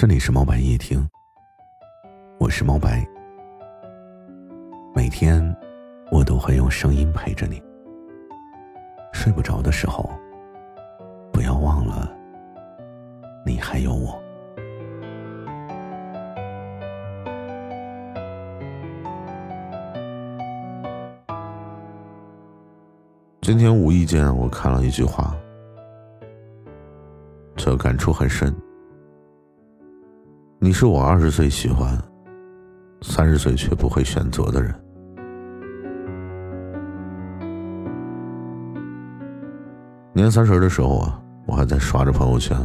这里是猫白夜听，我是猫白。每天我都会用声音陪着你。睡不着的时候，不要忘了，你还有我。今天无意间我看了一句话，这感触很深。你是我二十岁喜欢，三十岁却不会选择的人。年三十的时候啊，我还在刷着朋友圈，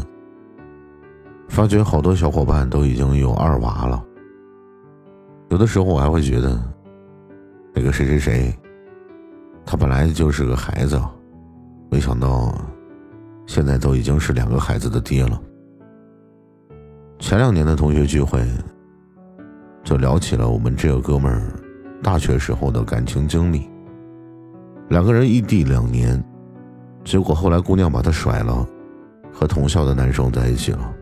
发觉好多小伙伴都已经有二娃了。有的时候我还会觉得，那个谁谁谁，他本来就是个孩子，没想到现在都已经是两个孩子的爹了。前两年的同学聚会，就聊起了我们这个哥们儿大学时候的感情经历。两个人异地两年，结果后来姑娘把他甩了，和同校的男生在一起了。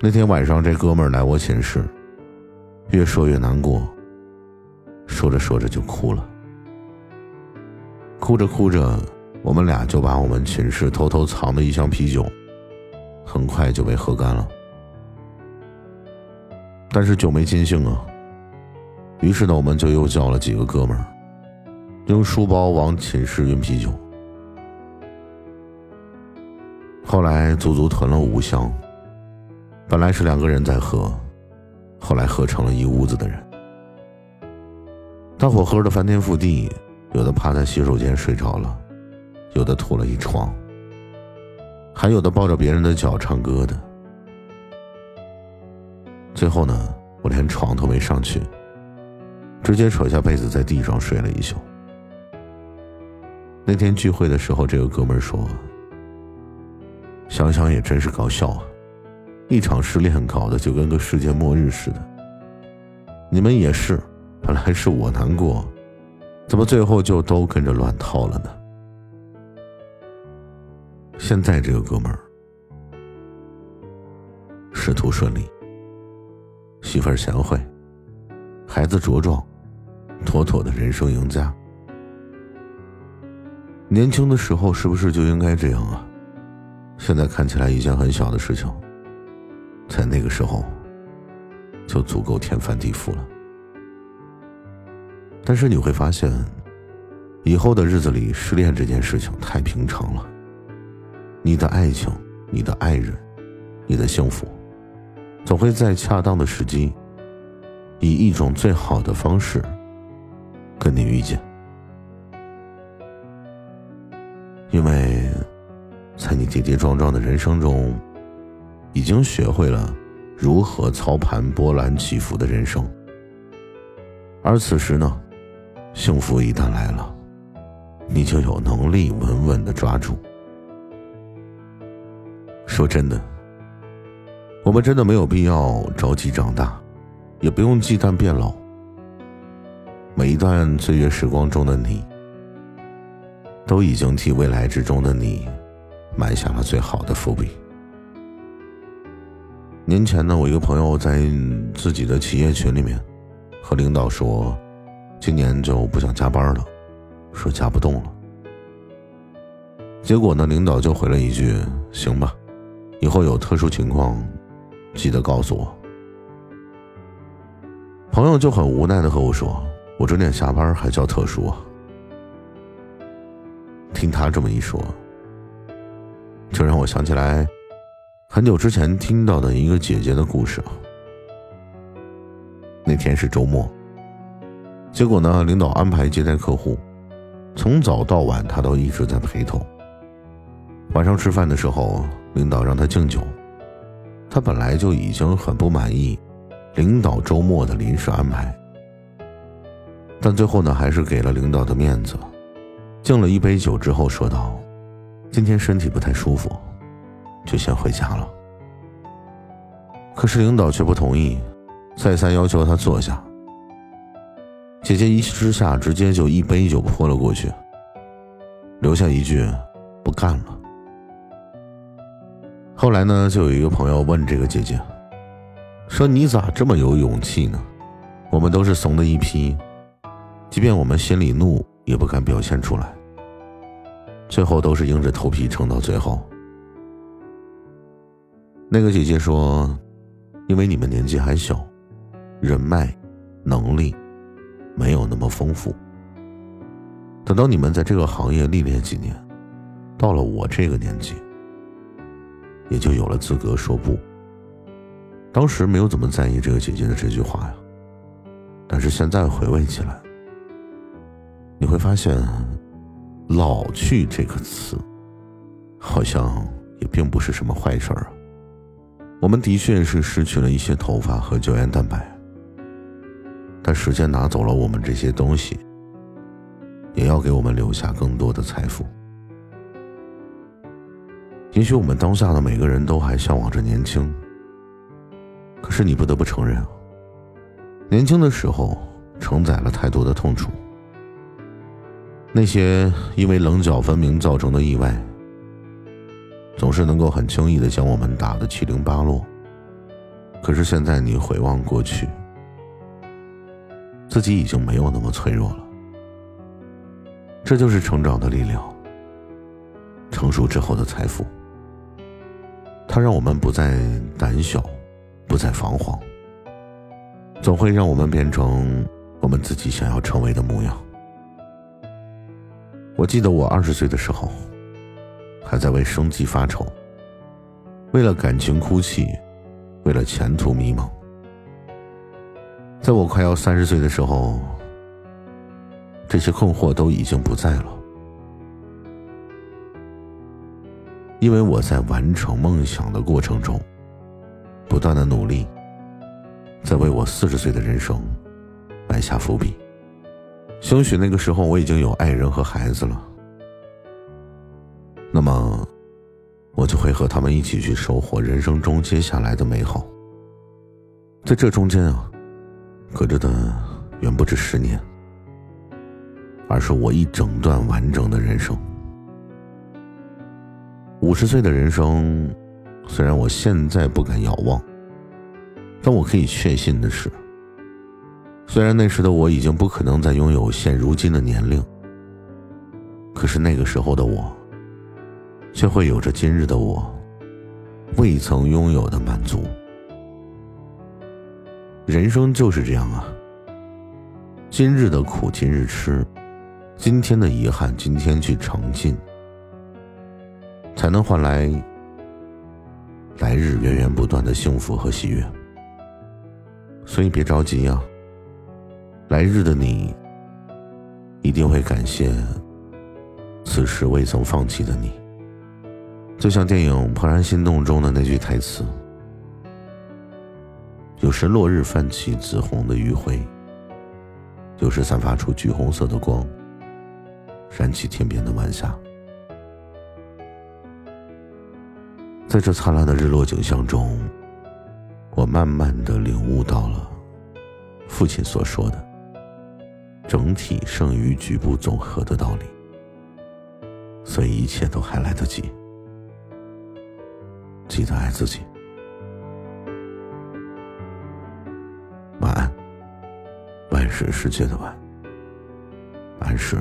那天晚上，这哥们儿来我寝室，越说越难过，说着说着就哭了。哭着哭着，我们俩就把我们寝室偷偷藏的一箱啤酒，很快就被喝干了。但是酒没尽兴啊。于是呢，我们就又叫了几个哥们儿，用书包往寝室运啤酒。后来足足囤了五箱。本来是两个人在喝，后来喝成了一屋子的人。大伙喝的翻天覆地，有的趴在洗手间睡着了，有的吐了一床，还有的抱着别人的脚唱歌的。最后呢，我连床都没上去，直接扯下被子在地上睡了一宿。那天聚会的时候，这个哥们说：“想想也真是搞笑啊，一场失恋搞得就跟个世界末日似的。你们也是，本来是我难过，怎么最后就都跟着乱套了呢？”现在这个哥们儿，仕途顺利。媳妇儿贤惠，孩子茁壮，妥妥的人生赢家。年轻的时候是不是就应该这样啊？现在看起来一件很小的事情，在那个时候就足够天翻地覆了。但是你会发现，以后的日子里，失恋这件事情太平常了。你的爱情，你的爱人，你的幸福。总会在恰当的时机，以一种最好的方式跟你遇见，因为，在你跌跌撞撞的人生中，已经学会了如何操盘波澜起伏的人生，而此时呢，幸福一旦来了，你就有能力稳稳的抓住。说真的。我们真的没有必要着急长大，也不用忌惮变老。每一段岁月时光中的你，都已经替未来之中的你埋下了最好的伏笔。年前呢，我一个朋友在自己的企业群里面和领导说，今年就不想加班了，说加不动了。结果呢，领导就回了一句：“行吧，以后有特殊情况。”记得告诉我。朋友就很无奈的和我说：“我准点下班还叫特殊啊？”听他这么一说，就让我想起来很久之前听到的一个姐姐的故事。那天是周末，结果呢，领导安排接待客户，从早到晚他都一直在陪同。晚上吃饭的时候，领导让他敬酒。他本来就已经很不满意领导周末的临时安排，但最后呢，还是给了领导的面子，敬了一杯酒之后说道：“今天身体不太舒服，就先回家了。”可是领导却不同意，再三要求他坐下。姐姐一气之下，直接就一杯酒泼了过去，留下一句：“不干了。”后来呢，就有一个朋友问这个姐姐，说：“你咋这么有勇气呢？我们都是怂的一批，即便我们心里怒，也不敢表现出来，最后都是硬着头皮撑到最后。”那个姐姐说：“因为你们年纪还小，人脉、能力没有那么丰富。等到你们在这个行业历练几年，到了我这个年纪。”也就有了资格说不。当时没有怎么在意这个姐姐的这句话呀，但是现在回味起来，你会发现，“老去”这个词，好像也并不是什么坏事儿啊。我们的确是失去了一些头发和胶原蛋白，但时间拿走了我们这些东西，也要给我们留下更多的财富。也许我们当下的每个人都还向往着年轻，可是你不得不承认，年轻的时候承载了太多的痛楚。那些因为棱角分明造成的意外，总是能够很轻易的将我们打得七零八落。可是现在你回望过去，自己已经没有那么脆弱了。这就是成长的力量，成熟之后的财富。它让我们不再胆小，不再彷徨，总会让我们变成我们自己想要成为的模样。我记得我二十岁的时候，还在为生计发愁，为了感情哭泣，为了前途迷茫。在我快要三十岁的时候，这些困惑都已经不在了。因为我在完成梦想的过程中，不断的努力，在为我四十岁的人生埋下伏笔。兴许那个时候我已经有爱人和孩子了，那么我就会和他们一起去收获人生中接下来的美好。在这中间啊，隔着的远不止十年，而是我一整段完整的人生。五十岁的人生，虽然我现在不敢遥望，但我可以确信的是，虽然那时的我已经不可能再拥有现如今的年龄，可是那个时候的我，却会有着今日的我未曾拥有的满足。人生就是这样啊，今日的苦今日吃，今天的遗憾今天去尝尽。才能换来来日源源不断的幸福和喜悦。所以别着急啊，来日的你一定会感谢此时未曾放弃的你。就像电影《怦然心动》中的那句台词：“有时落日泛起紫红的余晖，有时散发出橘红色的光，燃起天边的晚霞。”在这灿烂的日落景象中，我慢慢的领悟到了父亲所说的“整体胜于局部总和”的道理。所以一切都还来得及，记得爱自己。晚安，万事世界的晚，安是。